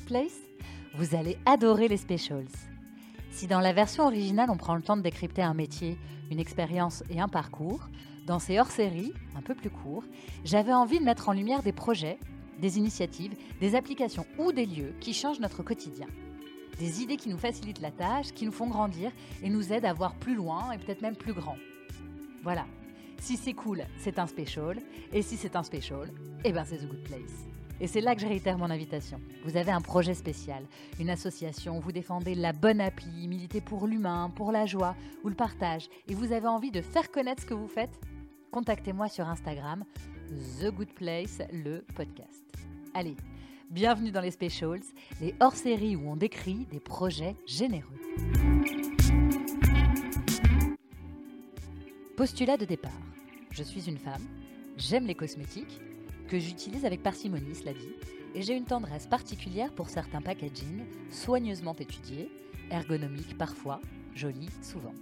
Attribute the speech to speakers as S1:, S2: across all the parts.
S1: Place Vous allez adorer les specials. Si dans la version originale on prend le temps de décrypter un métier, une expérience et un parcours, dans ces hors-séries, un peu plus courts, j'avais envie de mettre en lumière des projets, des initiatives, des applications ou des lieux qui changent notre quotidien. Des idées qui nous facilitent la tâche, qui nous font grandir et nous aident à voir plus loin et peut-être même plus grand. Voilà. Si c'est cool, c'est un special. Et si c'est un special, eh ben c'est The Good Place. Et c'est là que je réitère mon invitation. Vous avez un projet spécial, une association, vous défendez la bonne appli, militez pour l'humain, pour la joie ou le partage, et vous avez envie de faire connaître ce que vous faites Contactez-moi sur Instagram, The Good Place, le podcast. Allez, bienvenue dans les Specials, les hors-séries où on décrit des projets généreux. Postulat de départ. Je suis une femme, j'aime les cosmétiques, que j'utilise avec parcimonie, cela dit, et j'ai une tendresse particulière pour certains packaging soigneusement étudiés, ergonomiques parfois, jolis souvent.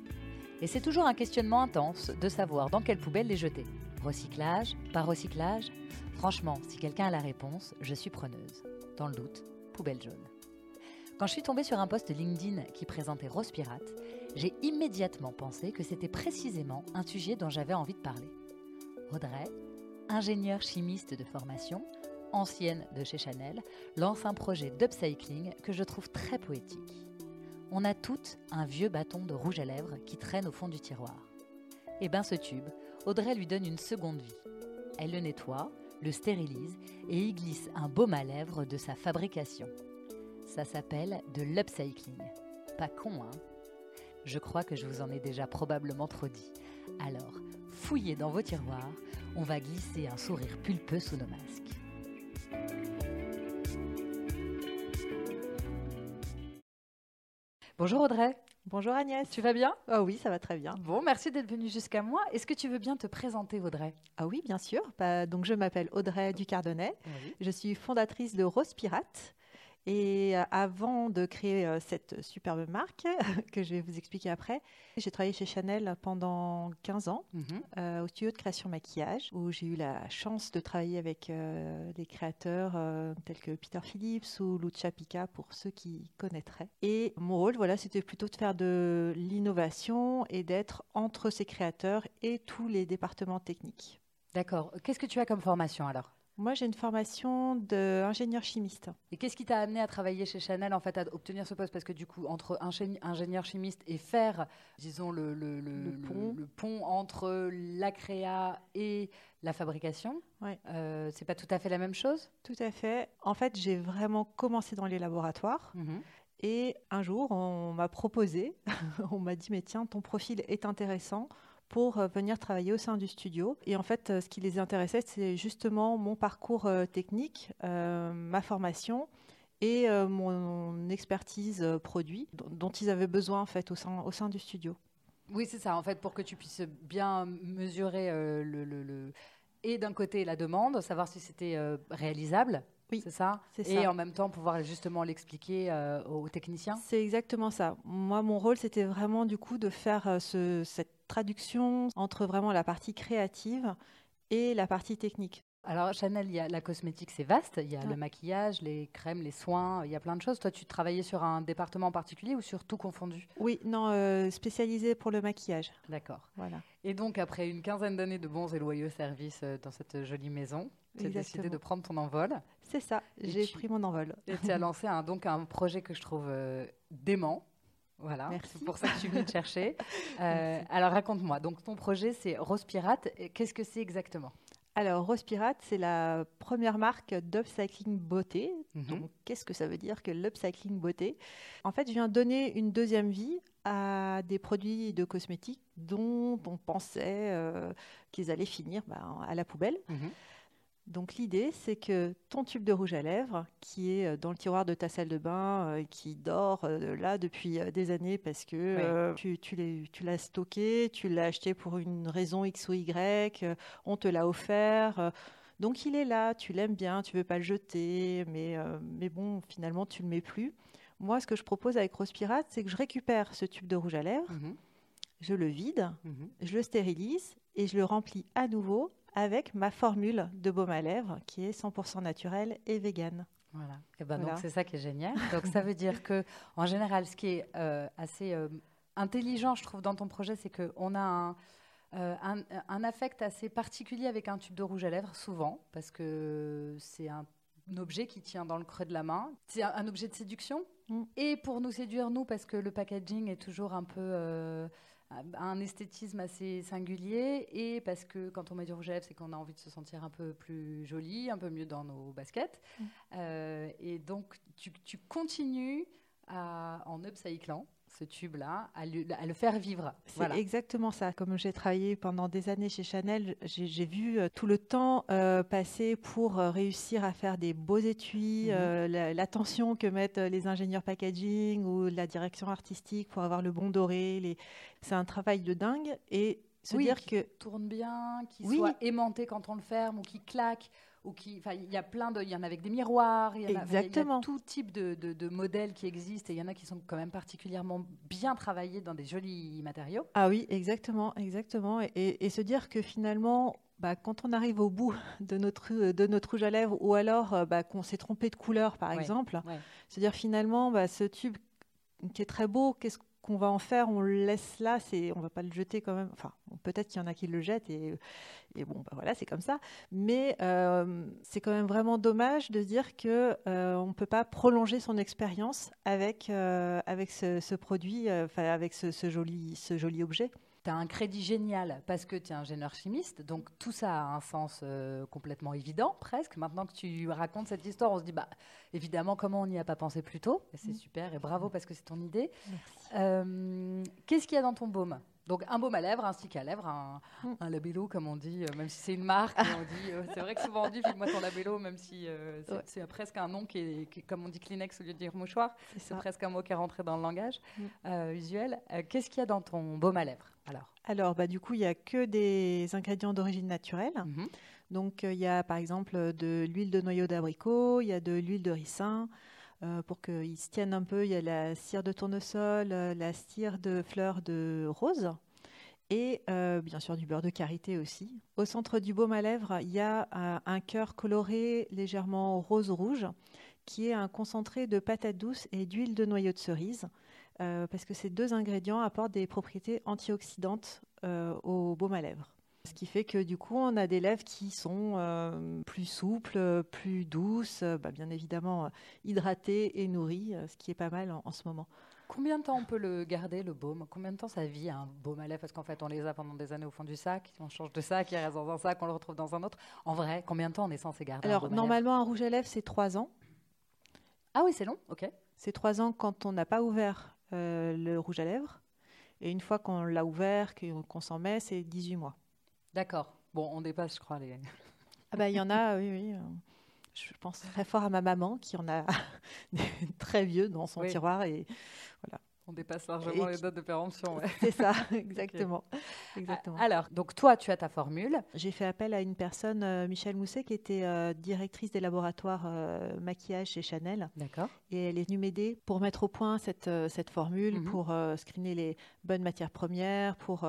S1: Et c'est toujours un questionnement intense de savoir dans quelle poubelle les jeter. Recyclage, pas recyclage? Franchement, si quelqu'un a la réponse, je suis preneuse. Dans le doute, poubelle jaune. Quand je suis tombée sur un post LinkedIn qui présentait Rose Pirate, j'ai immédiatement pensé que c'était précisément un sujet dont j'avais envie de parler. Audrey, ingénieure chimiste de formation, ancienne de chez Chanel, lance un projet d'upcycling que je trouve très poétique. On a toutes un vieux bâton de rouge à lèvres qui traîne au fond du tiroir. Et eh bien ce tube, Audrey lui donne une seconde vie. Elle le nettoie, le stérilise et y glisse un baume à lèvres de sa fabrication. Ça s'appelle de l'upcycling. Pas con, hein? Je crois que je vous en ai déjà probablement trop dit. Alors, fouillez dans vos tiroirs, on va glisser un sourire pulpeux sous nos masques. Bonjour Audrey.
S2: Bonjour Agnès.
S1: Tu vas bien?
S2: Ah oui, ça va très bien.
S1: Bon, merci d'être venue jusqu'à moi. Est-ce que tu veux bien te présenter Audrey?
S2: Ah oui, bien sûr. Bah, donc je m'appelle Audrey Ducardonnet. Je suis fondatrice de Rose Pirate. Et euh, avant de créer euh, cette superbe marque, que je vais vous expliquer après, j'ai travaillé chez Chanel pendant 15 ans mhm. euh, au studio de création maquillage, où j'ai eu la chance de travailler avec des créateurs tels que Peter Phillips ou Lucia Pica, pour ceux qui connaîtraient. Et mon rôle, voilà, c'était plutôt de faire de l'innovation et d'être entre ces créateurs et tous les départements techniques.
S1: D'accord. Qu'est-ce que tu as comme formation alors?
S2: Moi, j'ai une formation d'ingénieur chimiste.
S1: Et qu'est-ce qui t'a amené à travailler chez Chanel, en fait, à obtenir ce poste? Parce que du coup, entre ingénieur chimiste et faire, disons, le, le, pont. le pont. entre la créa et la fabrication, ouais. euh, c'est pas tout à fait la même chose?
S2: Tout à fait. En fait, j'ai vraiment commencé dans les laboratoires. Mhm. Et un jour, on m'a proposé, on m'a dit, mais tiens, ton profil est intéressant pour euh, venir travailler au sein du studio. Et en fait, euh, ce qui les intéressait, c'est justement mon parcours euh, technique, ma formation et mon expertise produit dont ils avaient besoin en fait au sein, au sein du studio.
S1: Oui, c'est ça. En fait, pour que tu puisses bien mesurer le, le, et d'un côté la demande, savoir si c'était réalisable, oui, c'est ça? Et en même temps, pouvoir justement l'expliquer aux techniciens?
S2: C'est exactement ça. Moi, mon rôle, c'était vraiment du coup de faire ce, cette traduction entre vraiment la partie créative et la partie technique.
S1: Alors Chanel, il y a la cosmétique, c'est vaste. Il y a le maquillage, les crèmes, les soins. Il y a plein de choses. Toi, tu travaillais sur un département particulier ou sur tout confondu?
S2: Oui, non, euh, spécialisé pour le maquillage.
S1: D'accord. Voilà. Et donc, après une quinzaine d'années de bons et loyaux services euh, dans cette jolie maison, tu as décidé de prendre ton envol.
S2: C'est ça. J'ai pris mon envol.
S1: Et tu as lancé un, donc un projet que je trouve euh, dément voilà, c'est pour ça que je suis venue te chercher. Euh, alors raconte-moi, donc ton projet c'est Rose Pirate, qu'est-ce que c'est exactement?
S2: Alors, Rose Pirate, c'est la première marque d'upcycling beauté. Mhm. Donc, qu'est-ce que ça veut dire que l'upcycling beauté? En fait, je viens donner une deuxième vie à des produits de cosmétiques dont on pensait euh, qu'ils allaient finir ben, à la poubelle. Mhm. Donc l'idée, c'est que ton tube de rouge à lèvres, qui est euh, dans le tiroir de ta salle de bain, euh, qui dort euh, là depuis des années parce que tu, tu l'as stocké, tu l'as acheté pour une raison X ou Y, on te l'a offert. donc il est là, tu l'aimes bien, tu veux pas le jeter, mais, mais bon, finalement, tu le mets plus. Moi, ce que je propose avec Rose Pirate, c'est que je récupère ce tube de rouge à lèvres, mhm. je le vide, mhm. je le stérilise et je le remplis à nouveau avec ma formule de baume à lèvres qui est 100% naturelle et végane.
S1: Voilà. Et ben donc c'est ça qui est génial. Donc ça veut dire que en général, ce qui est euh, assez euh, intelligent, je trouve, dans ton projet, c'est qu'on a un, euh, un, un, affect assez particulier avec un tube de rouge à lèvres, souvent, parce que c'est un, objet qui tient dans le creux de la main. C'est un, objet de séduction. Mm. Et pour nous séduire, nous, parce que le packaging est toujours un peu un esthétisme assez singulier et parce que quand on met du rouge à lèvres, c'est qu'on a envie de se sentir un peu plus joli, un peu mieux dans nos baskets. Mm. Euh, et donc, tu, tu continues à, en upcyclant ce tube-là, à, le faire vivre.
S2: C'est exactement ça. Comme j'ai travaillé pendant des années chez Chanel, j'ai vu euh, tout le temps euh, passer pour euh, réussir à faire des beaux étuis, mhm. l'attention que mettent les ingénieurs packaging ou la direction artistique pour avoir le bon doré. Les... C'est un travail de dingue. Et se dire
S1: qui
S2: que
S1: tourne bien, qui soit aimanté quand on le ferme ou qui claque ou qui, enfin, il y a plein de, il y en a avec des miroirs, il y, a, il y a tout type de, de, modèles qui existent et il y en a qui sont quand même particulièrement bien travaillés dans des jolis matériaux.
S2: Ah oui, exactement, exactement, et, et, se dire que finalement, bah, quand on arrive au bout de notre, de notre rouge à lèvres ou alors euh, bah, qu'on s'est trompé de couleur, par exemple, se dire finalement, bah, ce tube qui est très beau, qu'est-ce qu'on va en faire, on le laisse là, c'est, on va pas le jeter quand même. Enfin, peut-être qu'il y en a qui le jettent et, bon, bah voilà, c'est comme ça. Mais euh, c'est quand même vraiment dommage de dire que euh, on peut pas prolonger son expérience avec euh, avec ce, produit, enfin avec ce, joli ce joli objet
S1: tu as un crédit génial parce que tu es ingénieur chimiste, donc tout ça a un sens euh, complètement évident, presque. Maintenant que tu racontes cette histoire, on se dit, bah, évidemment, comment on n'y a pas pensé plus tôt? C'est mm. super et bravo parce que c'est ton idée. Euh, qu'est-ce qu'il y a dans ton baume? Donc un baume à lèvres, un stick à lèvres, un, mm. labello comme on dit, euh, même si c'est une marque, on dit. c'est vrai que souvent on dit file-moi ton labello, même si c'est presque un nom qui est, comme on dit Kleenex au lieu de dire mouchoir, c'est presque un mot qui est rentré dans le langage mm. usuel. Qu'est-ce qu'il y a dans ton baume à lèvres alors?
S2: Alors, bah, du coup, il n'y a que des ingrédients d'origine naturelle. Mhm. Donc, euh, il y a par exemple de l'huile de noyau d'abricot, il y a de l'huile de ricin. Euh, pour qu'ils se tiennent un peu, il y a la cire de tournesol, euh, la cire de fleurs de rose et bien sûr du beurre de karité aussi. Au centre du baume à lèvres, il y a un cœur coloré légèrement rose-rouge qui est un concentré de patates douces et d'huile de noyau de cerise. Euh, parce que ces deux ingrédients apportent des propriétés antioxydantes euh, au baume à lèvres. Ce qui fait que du coup, on a des lèvres qui sont euh, plus souples, plus douces, bah, bien évidemment hydratées et nourries, ce qui est pas mal en, ce moment.
S1: Combien de temps on peut le garder, le baume? Combien de temps ça vit un baume à lèvres? Parce qu'en fait, on les a pendant des années au fond du sac, on change de sac, il reste dans un sac, on le retrouve dans un autre. En vrai, combien de temps on est censé garder
S2: Alors, normalement, un rouge à lèvres, c'est trois ans.
S1: Ah oui, c'est long, ok.
S2: C'est trois ans quand on n'a pas ouvert euh, le rouge à lèvres. Et une fois qu'on l'a ouvert, qu'on s'en met, c'est 18 mois.
S1: D'accord. Bon, on dépasse, je crois, les.
S2: Ah bah, il y en a, oui, oui. Euh, je pense très fort à ma maman qui en a très vieux dans son tiroir. Et voilà.
S1: On dépasse largement les dates de péremption.
S2: C'est ça, exactement. exactement.
S1: Alors, donc toi, tu as ta formule.
S2: J'ai fait appel à une personne, euh, Michel Mousset, qui était euh, directrice des laboratoires euh, maquillage chez Chanel.
S1: D'accord.
S2: Et elle est venue m'aider pour mettre au point cette, cette formule, mhm. pour screener les bonnes matières premières, pour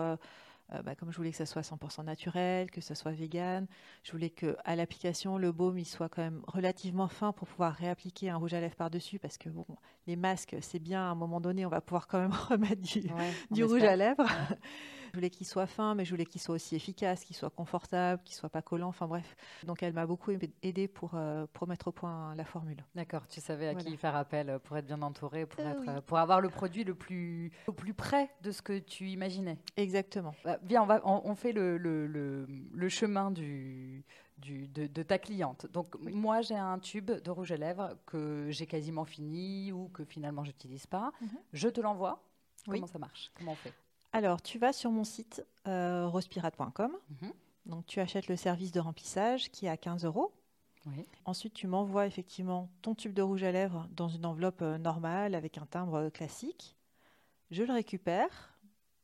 S2: bah, comme je voulais que ça soit 100% naturel, que ça soit vegan, je voulais que à l'application le baume il soit quand même relativement fin pour pouvoir réappliquer un rouge à lèvres par dessus parce que bon les masques c'est bien à un moment donné on va pouvoir quand même remettre du, du rouge à lèvres. Je voulais qu'il soit fin, mais je voulais qu'il soit aussi efficace, qu'il soit confortable, qu'il soit pas collant. Enfin bref. Donc elle m'a beaucoup aidé pour, euh, pour mettre au point la formule.
S1: D'accord. Tu savais à qui faire appel pour être bien entouré, pour, euh, pour avoir le produit le plus, au plus près de ce que tu imaginais.
S2: Exactement.
S1: Bah, viens, on, va, on, fait le, le, le, chemin du, du, de, ta cliente. Donc moi j'ai un tube de rouge à lèvres que j'ai quasiment fini ou que finalement j'utilise pas. Mhm. Je te l'envoie. Comment ça marche? Comment on fait?
S2: Alors, tu vas sur mon site euh, rospirate.com. Mhm. Donc, tu achètes le service de remplissage qui est à 15 euros. Ensuite, tu m'envoies effectivement ton tube de rouge à lèvres dans une enveloppe euh, normale avec un timbre euh, classique. Je le récupère,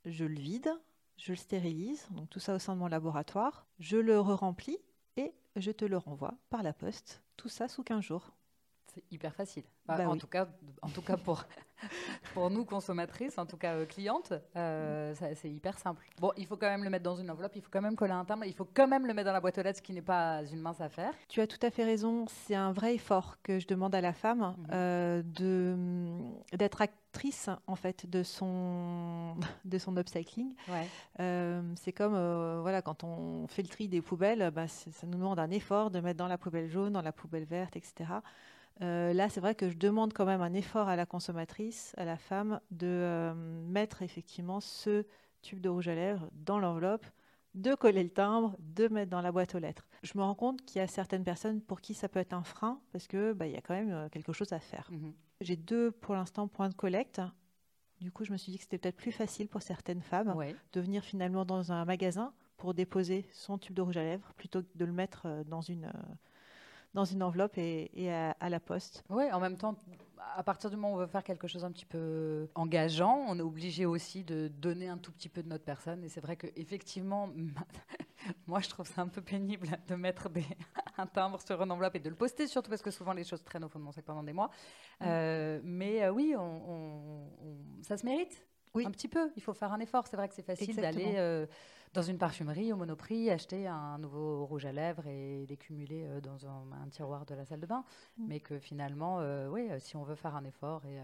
S2: je le vide, je le stérilise, donc tout ça au sein de mon laboratoire. Je le re-remplis et je te le renvoie par la poste. Tout ça sous 15 jours.
S1: C'est hyper facile. Bah, en, tout cas, en tout cas, pour, pour nous, consommatrices, en tout cas euh, clientes, euh, c'est hyper simple. Bon, il faut quand même le mettre dans une enveloppe, il faut quand même coller un timbre, il faut quand même le mettre dans la boîte aux lettres, ce qui n'est pas une mince affaire.
S2: Tu as tout à fait raison. C'est un vrai effort que je demande à la femme mhm. euh, de d'être actrice en fait de son de son upcycling. c'est comme voilà quand on fait le tri des poubelles, bah, ça nous demande un effort de mettre dans la poubelle jaune, dans la poubelle verte, etc. Euh, là, c'est vrai que je demande quand même un effort à la consommatrice, à la femme, de euh, mettre effectivement ce tube de rouge à lèvres dans l'enveloppe, de coller le timbre, de mettre dans la boîte aux lettres. Je me rends compte qu'il y a certaines personnes pour qui ça peut être un frein parce que bah, il y a quand même euh, quelque chose à faire. Mhm. J'ai deux pour l'instant points de collecte. Du coup, je me suis dit que c'était peut-être plus facile pour certaines femmes de venir finalement dans un magasin pour déposer son tube de rouge à lèvres plutôt que de le mettre dans une dans une enveloppe et, à, la poste.
S1: Oui, en même temps, à partir du moment où on veut faire quelque chose un petit peu engageant, on est obligé aussi de donner un tout petit peu de notre personne. Et c'est vrai qu'effectivement, moi, je trouve ça un peu pénible de mettre des, un timbre sur une enveloppe et de le poster, surtout parce que souvent les choses traînent au fond de mon sac pendant des mois. Mm. Euh, mais euh, oui, on, ça se mérite. Oui. Un petit peu, il faut faire un effort. C'est vrai que c'est facile d'aller euh, dans une parfumerie au monoprix, acheter un nouveau rouge à lèvres et les cumuler euh, dans un, tiroir de la salle de bain. Mm. Mais que finalement, euh, oui, euh, si on veut faire un effort et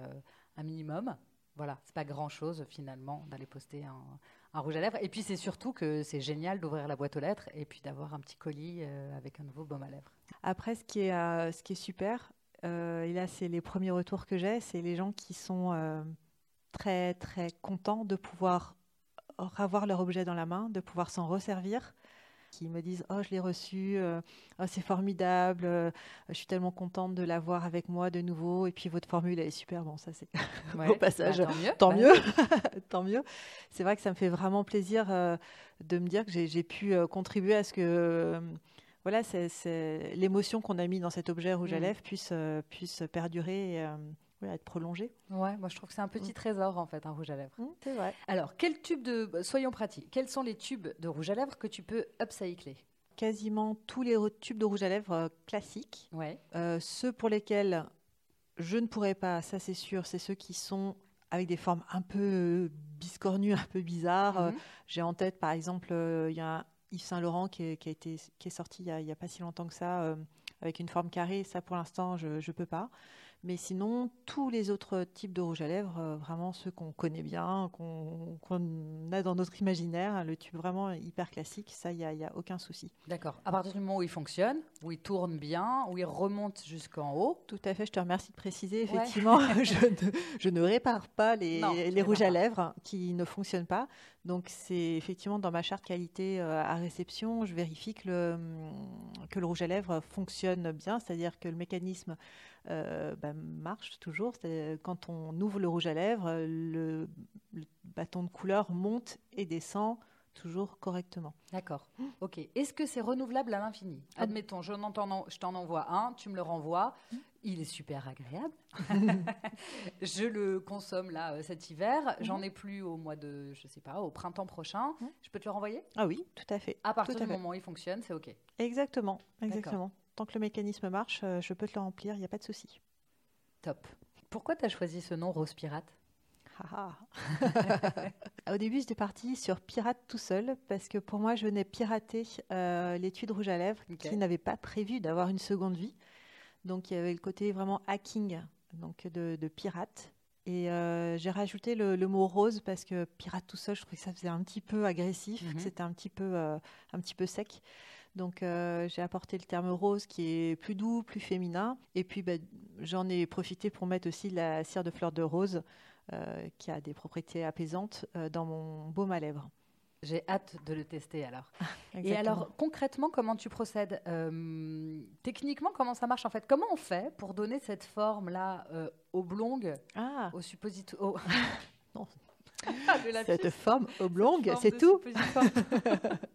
S1: un minimum, voilà, c'est pas grand chose finalement d'aller poster un, rouge à lèvres. Et puis c'est surtout que c'est génial d'ouvrir la boîte aux lettres et puis d'avoir un petit colis avec un nouveau baume à lèvres.
S2: Après, ce qui est, ce qui est super, et là c'est les premiers retours que j'ai, c'est les gens qui sont très très contents de pouvoir avoir leur objet dans la main, de pouvoir s'en resservir, qui me disent oh je l'ai reçu, euh, oh, c'est formidable, euh, je suis tellement contente de l'avoir avec moi de nouveau et puis votre formule elle est super. Bon ça c'est au passage bah, tant mieux. tant mieux. C'est vrai que ça me fait vraiment plaisir euh, de me dire que j'ai pu contribuer à ce que voilà c'est l'émotion qu'on a mis dans cet objet rouge à mmh. lèvres puisse puisse perdurer être prolongé.
S1: Ouais, moi je trouve que c'est un petit mm. trésor en fait, un rouge à lèvres.
S2: Mm, c'est vrai.
S1: Alors, quel tube de, bah, soyons pratiques, quels sont les tubes de rouge à lèvres que tu peux upcycler?
S2: Quasiment tous les tubes de rouge à lèvres euh, classiques.
S1: Ouais.
S2: Euh, ceux pour lesquels je ne pourrais pas, ça c'est sûr, c'est ceux qui sont avec des formes un peu biscornues, un peu bizarres. Mm-hmm. J'ai en tête par exemple, euh, il y a Yves Saint Laurent qui est, qui a été, qui est sorti il n'y a, a, pas si longtemps que ça, avec une forme carrée. Ça pour l'instant, je ne peux pas. Mais sinon, tous les autres types de rouge à lèvres, euh, vraiment ceux qu'on connaît bien, qu'on a dans notre imaginaire, le tube vraiment hyper classique, ça, il n'y a, a, aucun souci.
S1: D'accord. À partir du moment où il fonctionne, où il tourne bien, où il remonte jusqu'en haut.
S2: Tout à fait, je te remercie de préciser. Effectivement, je, ne, je, ne, répare pas les, les rouges à lèvres qui ne fonctionnent pas. Donc, c'est effectivement dans ma charte qualité euh, à réception, je vérifie que le, que le rouge à lèvres fonctionne bien, c'est-à-dire que le mécanisme euh, bah, marche toujours. Quand on ouvre le rouge à lèvres, le, bâton de couleur monte et descend toujours correctement.
S1: D'accord. Ok. Est-ce que c'est renouvelable à l'infini? Ah. Admettons, je, je t'en envoie un, tu me le renvoies. Il est super agréable. je le consomme là euh, cet hiver. J'en ai plus au mois de, je sais pas, au printemps prochain. Mmh. Je peux te le renvoyer?
S2: Ah oui, tout à fait.
S1: À partir du moment où il fonctionne, c'est ok.
S2: Exactement, exactement tant que le mécanisme marche, euh, je peux te le remplir, il n'y a pas de souci.
S1: Top. Pourquoi tu as choisi ce nom Rose Pirate?
S2: Ah, ah. Au début, j'étais partie sur pirate tout seul parce que pour moi, je venais pirater euh, l'étude rouge à lèvres qui n'avait pas prévu d'avoir une seconde vie. Donc, il y avait le côté vraiment hacking donc de, pirate. Et euh, j'ai rajouté le, mot rose parce que pirate tout seul, je trouvais que ça faisait un petit peu agressif, que mhm. c'était un petit peu, un petit peu sec. Donc euh, j'ai apporté le terme rose qui est plus doux, plus féminin. Et puis bah, j'en ai profité pour mettre aussi la cire de fleur de rose euh, qui a des propriétés apaisantes euh, dans mon baume à lèvres.
S1: J'ai hâte de le tester alors. Et alors concrètement, comment tu procèdes Techniquement, comment ça marche en fait? Comment on fait pour donner cette forme-là oblongue
S2: ah.
S1: au suppositoire
S2: Non, cette forme oblongue, c'est tout.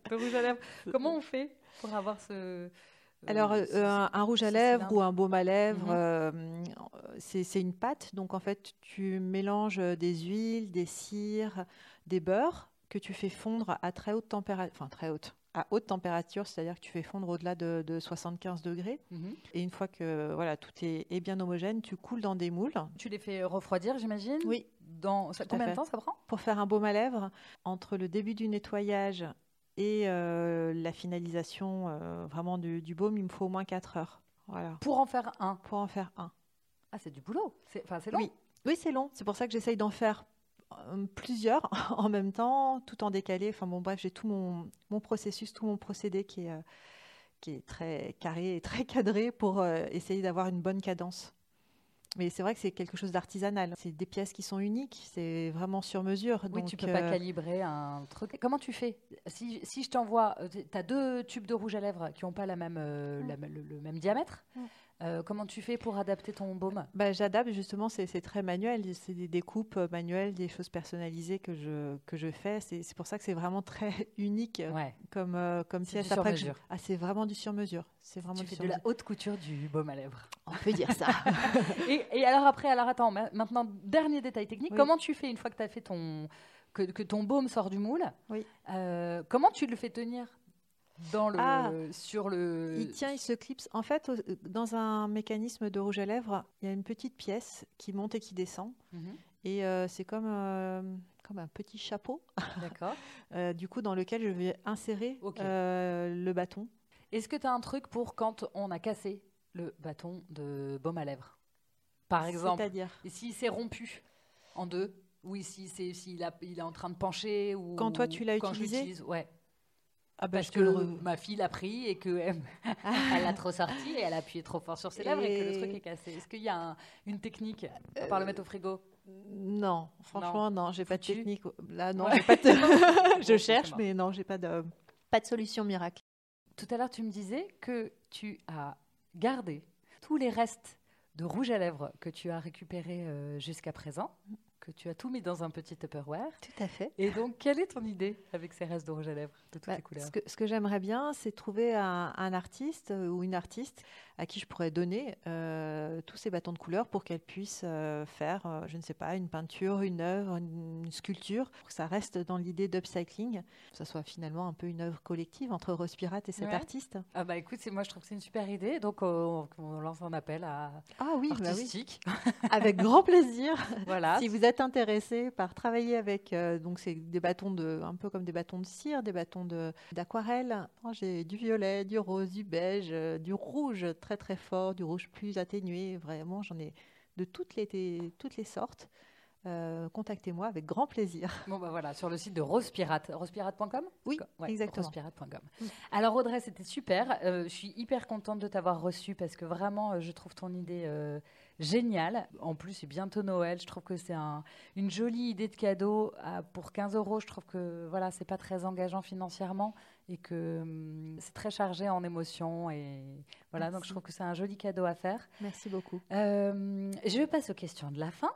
S1: Comment on fait pour avoir ce. Euh,
S2: Alors, euh, un, rouge à lèvres ou un baume à lèvres, mhm. euh, c'est une pâte. Donc, en fait, tu mélanges des huiles, des cires, des beurres que tu fais fondre à très haute température, enfin très haute, à haute température, c'est-à-dire que tu fais fondre au-delà de, 75 degrés. Mhm. Et une fois que voilà, tout est, bien homogène, tu coules dans des moules.
S1: Tu les fais refroidir, j'imagine?
S2: Oui.
S1: Dans... Combien de temps ça prend?
S2: Pour faire un baume à lèvres, entre le début du nettoyage et euh, la finalisation euh, vraiment du, du, baume, il me faut au moins 4 heures. Voilà.
S1: Pour en faire un?
S2: Pour en faire un.
S1: Ah, c'est du boulot. C'est long?
S2: Oui, oui c'est long. C'est pour ça que j'essaye d'en faire plusieurs en même temps, tout en décalé. Enfin bon, bref, j'ai tout mon, mon, processus, tout mon procédé qui est, euh, qui est très carré et très cadré pour euh, essayer d'avoir une bonne cadence. Mais c'est vrai que c'est quelque chose d'artisanal. C'est des pièces qui sont uniques, c'est vraiment sur mesure.
S1: Oui, tu peux pas calibrer un truc. Comment tu fais? Si, si, je t'envoie, tu as deux tubes de rouge à lèvres qui n'ont pas la même, le, même diamètre. Euh, comment tu fais pour adapter ton baume?
S2: Bah, J'adapte justement, c'est très manuel, c'est des découpes euh, manuelles, des choses personnalisées que je, que je fais. C'est pour ça que c'est vraiment très unique euh, comme, comme pièce.
S1: C'est sur
S2: Ah, c'est vraiment du sur-mesure. C'est vraiment
S1: tu fais de la haute couture du baume à lèvres.
S2: On peut dire ça.
S1: et, alors après, alors attends, maintenant, dernier détail technique, comment tu fais une fois que tu as fait ton... Que, que, ton baume sort du moule,
S2: oui.
S1: comment tu le fais tenir? Dans le, ah. sur le.
S2: Il tient, il se clipse. En fait, dans un mécanisme de rouge à lèvres, il y a une petite pièce qui monte et qui descend. Mhm. Et euh, c'est comme, euh, comme un petit chapeau.
S1: D'accord.
S2: Euh, du coup, dans lequel je vais insérer le bâton.
S1: Est-ce que tu as un truc pour quand on a cassé le bâton de baume à lèvres? Par exemple.
S2: C'est-à-dire?
S1: S'il s'est rompu en deux? Ou s'il si il est en train de pencher ou
S2: Quand toi tu l'as utilisé?
S1: ouais. Ah bah, parce que ma fille l'a pris et qu'elle elle l'a trop sorti et elle a appuyé trop fort sur ses lèvres et, que le truc est cassé. Est-ce qu'il y a une technique à part le mettre au frigo?
S2: Non, franchement, non, j'ai pas de technique. Là, non, j'ai pas de... je cherche, mais non, j'ai pas de... pas de solution miracle.
S1: Tout à l'heure, tu me disais que tu as gardé tous les restes de rouge à lèvres que tu as récupérés euh, jusqu'à présent que tu as tout mis dans un petit Tupperware.
S2: Tout à fait.
S1: Et donc, quelle est ton idée avec ces restes de rouge à lèvres? De toutes
S2: bah,
S1: les couleurs
S2: Ce que, j'aimerais bien, c'est trouver un, artiste euh, ou une artiste à qui je pourrais donner euh, tous ces bâtons de couleurs pour qu'elle puisse euh, faire, je ne sais pas, une peinture, une œuvre, une, sculpture, pour que ça reste dans l'idée d'upcycling, que ça soit finalement un peu une œuvre collective entre Rose Pirate et cet artiste.
S1: Ah bah écoute, moi je trouve que c'est une super idée, donc on, lance un appel à
S2: ah oui,
S1: bah artistique.
S2: avec grand plaisir.
S1: voilà.
S2: si vous êtes intéressé par travailler avec, donc c'est des bâtons de, un peu comme des bâtons de cire, des bâtons d'aquarelle. Oh, j'ai du violet, du rose, du beige, du rouge. Très très fort, du rouge plus atténué. Vraiment, j'en ai de toutes les, toutes les sortes. Euh, contactez-moi avec grand plaisir.
S1: Bon, bah voilà, sur le site de Rosepirate. Rosepirate.com
S2: Oui, exactement.
S1: Rosepirate.com. Alors, Audrey, c'était super. Euh, je suis hyper contente de t'avoir reçu parce que vraiment, euh, je trouve ton idée géniale. En plus, c'est bientôt Noël. Je trouve que c'est un, une jolie idée de cadeau. pour 15 euros, je trouve que voilà, c'est pas très engageant financièrement et que hum, c'est très chargé en émotions. Et voilà, donc je trouve que c'est un joli cadeau à faire.
S2: Merci beaucoup.
S1: je passe aux questions de la fin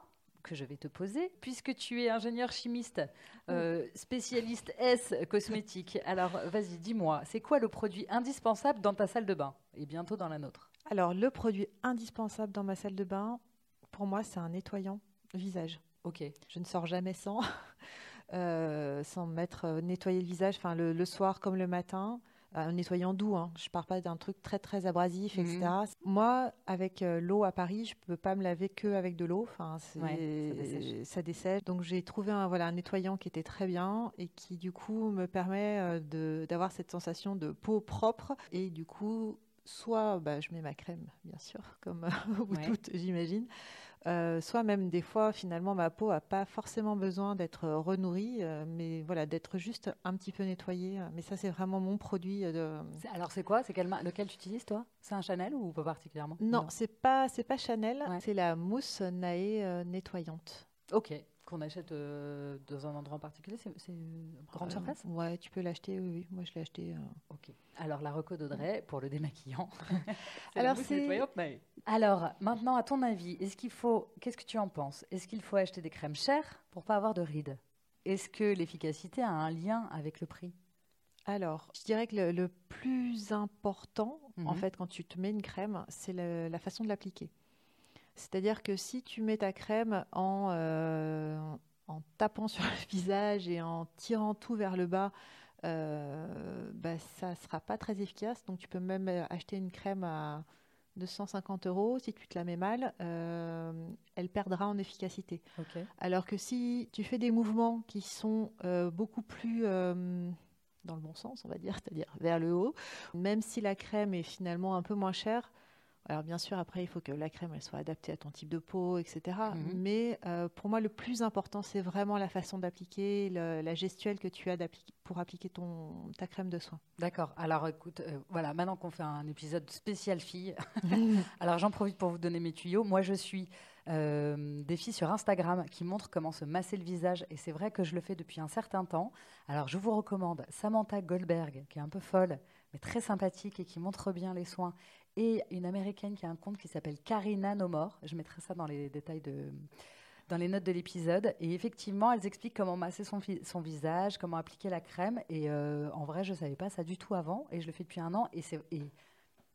S1: que je vais te poser, puisque tu es ingénieur chimiste, euh, spécialiste S cosmétique. Alors, vas-y, dis-moi, c'est quoi le produit indispensable dans ta salle de bain et bientôt dans la nôtre?
S2: Alors, le produit indispensable dans ma salle de bain, pour moi, c'est un nettoyant visage.
S1: Ok.
S2: Je ne sors jamais sans, euh, sans mettre euh, nettoyer le visage, enfin le, soir comme le matin un nettoyant doux. Hein. Je ne parle pas d'un truc très très abrasif, etc. Mhm. Moi, avec euh, l'eau à Paris, je ne peux pas me laver que avec de l'eau. Enfin, ça, dessèche. Donc j'ai trouvé un, voilà, un nettoyant qui était très bien et qui du coup me permet euh, d'avoir cette sensation de peau propre. Et du coup, soit bah, je mets ma crème, bien sûr, comme vous toutes, j'imagine. Euh, soit même des fois, finalement, ma peau n'a pas forcément besoin d'être renourrie, euh, mais voilà, d'être juste un petit peu nettoyée. Mais ça, c'est vraiment mon produit. De...
S1: Alors, c'est quoi? C'est lequel tu utilises, toi? C'est un Chanel ou pas particulièrement?
S2: Non, c'est pas, pas Chanel. C'est la mousse Nae euh, nettoyante.
S1: Ok qu'on achète euh, dans un endroit en particulier C'est grande euh, surface?
S2: Ouais, tu peux l'acheter, oui, Moi, je l'ai acheté. Euh.
S1: Ok. Alors, la reco d'Audrey pour le démaquillant.
S2: Alors, c'est.
S1: Alors, maintenant, à ton avis, est-ce qu'il faut. Qu'est-ce que tu en penses? Est-ce qu'il faut acheter des crèmes chères pour pas avoir de rides? Est-ce que l'efficacité a un lien avec le prix?
S2: Alors, je dirais que le, plus important, en mhm. fait, quand tu te mets une crème, c'est la façon de l'appliquer. C'est-à-dire que si tu mets ta crème euh, en, tapant sur le visage et en tirant tout vers le bas, bah, ça ne sera pas très efficace. Donc tu peux même acheter une crème à 250 euros. Si tu te la mets mal, elle perdra en efficacité. Alors que si tu fais des mouvements qui sont beaucoup plus dans le bon sens, on va dire, c'est-à-dire vers le haut, même si la crème est finalement un peu moins chère. Alors bien sûr, après, il faut que la crème elle soit adaptée à ton type de peau, etc. Mhm. Mais euh, pour moi, le plus important, c'est vraiment la façon d'appliquer, la gestuelle que tu as pour appliquer ton, ta crème de soin.
S1: D'accord. Alors écoute, euh, voilà, maintenant qu'on fait un épisode spécial fille, alors j'en profite pour vous donner mes tuyaux. Moi, je suis euh, des filles sur Instagram qui montrent comment se masser le visage. Et c'est vrai que je le fais depuis un certain temps. Alors je vous recommande Samantha Goldberg, qui est un peu folle, mais très sympathique et qui montre bien les soins. Et une américaine qui a un compte qui s'appelle Karina Nomor. Je mettrai ça dans les détails de dans les notes de l'épisode. Et effectivement, elles expliquent comment masser son, son visage, comment appliquer la crème. Et euh, en vrai, je ne savais pas ça du tout avant. Et je le fais depuis un an. Et, et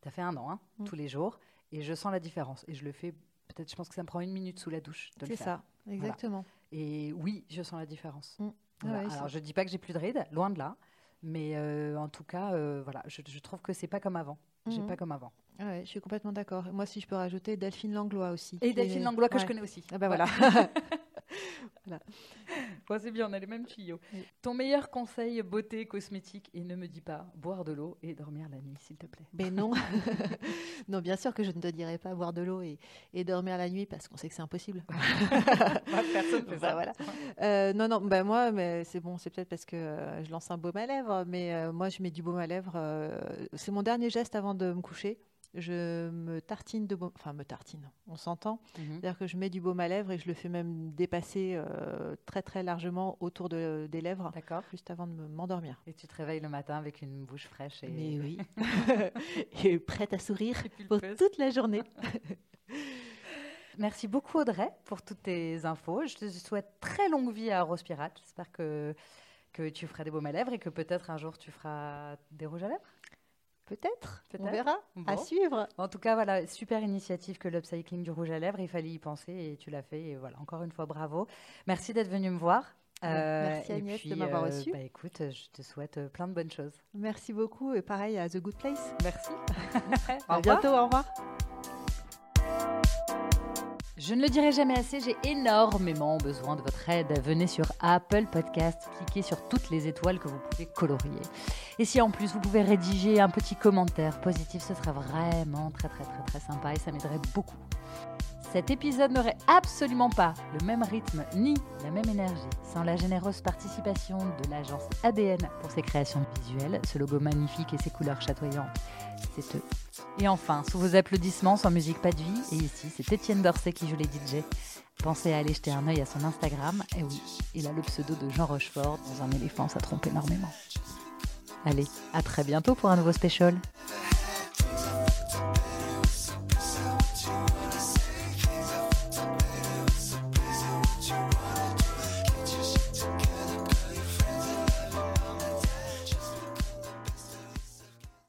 S1: ça fait un an, hein, mm. tous les jours. Et je sens la différence. Et je le fais peut-être, je pense que ça me prend une minute sous la douche
S2: C'est ça, exactement.
S1: Et oui, je sens la différence. Mm. Alors, je ne dis pas que j'ai plus de rides, loin de là. Mais euh, en tout cas, euh, voilà, je, trouve que c'est pas comme avant. J'ai mm. pas comme avant.
S2: Ouais, je suis complètement d'accord. Moi, si je peux rajouter Delphine Langlois aussi.
S1: Et Delphine Langlois que je connais aussi.
S2: Ah ben voilà.
S1: voilà. c'est bien, on a les mêmes tuyaux. Ton meilleur conseil beauté cosmétique et ne me dis pas boire de l'eau et dormir la nuit, s'il te plaît.
S2: Mais non. non, bien sûr que je ne te dirai pas boire de l'eau et, et, dormir la nuit parce qu'on sait que c'est impossible.
S1: personne fait ça.
S2: Voilà. Euh, non, non, ben moi, mais c'est bon, c'est peut-être parce que euh, je lance un baume à lèvres, mais euh, moi, je mets du baume à lèvres. c'est mon dernier geste avant de me coucher je me tartine de baume, enfin me tartine, on s'entend. Mhm. C'est-à-dire que je mets du baume à lèvres et je le fais même dépasser euh, très très largement autour de, des lèvres, juste avant de m'endormir.
S1: Et tu te réveilles le matin avec une bouche fraîche et
S2: Mais oui, et prête à sourire pour toute la journée.
S1: Merci beaucoup Audrey pour toutes tes infos. Je te souhaite très longue vie à Rose Pirate. J'espère que, que tu feras des baumes à lèvres et que peut-être un jour tu feras des rouges à lèvres.
S2: Peut-être, on verra, à suivre.
S1: En tout cas, voilà, super initiative que l'upcycling du rouge à lèvres. Il fallait y penser et tu l'as fait. Et voilà, encore une fois, bravo. Merci d'être venu me voir.
S2: Euh, Merci Agnès de m'avoir euh, reçu.
S1: Bah, écoute, je te souhaite euh, plein de bonnes choses.
S2: Merci beaucoup et pareil à The Good Place.
S1: Merci.
S2: à bientôt, au revoir.
S1: Je ne le dirai jamais assez, j'ai énormément besoin de votre aide. Venez sur Apple Podcast, cliquez sur toutes les étoiles que vous pouvez colorier. Et si en plus vous pouvez rédiger un petit commentaire positif, ce serait vraiment très très très très sympa et ça m'aiderait beaucoup. Cet épisode n'aurait absolument pas le même rythme ni la même énergie sans la généreuse participation de l'agence ADN pour ses créations visuelles, ce logo magnifique et ses couleurs chatoyantes. C'est eux et enfin, sous vos applaudissements, sans musique, pas de vie. Et ici, c'est Étienne Dorset qui joue les DJ. Pensez à aller jeter un œil à son Instagram. Et oui, il a le pseudo de Jean Rochefort. Dans un éléphant, ça trompe énormément. Allez, à très bientôt pour un nouveau special.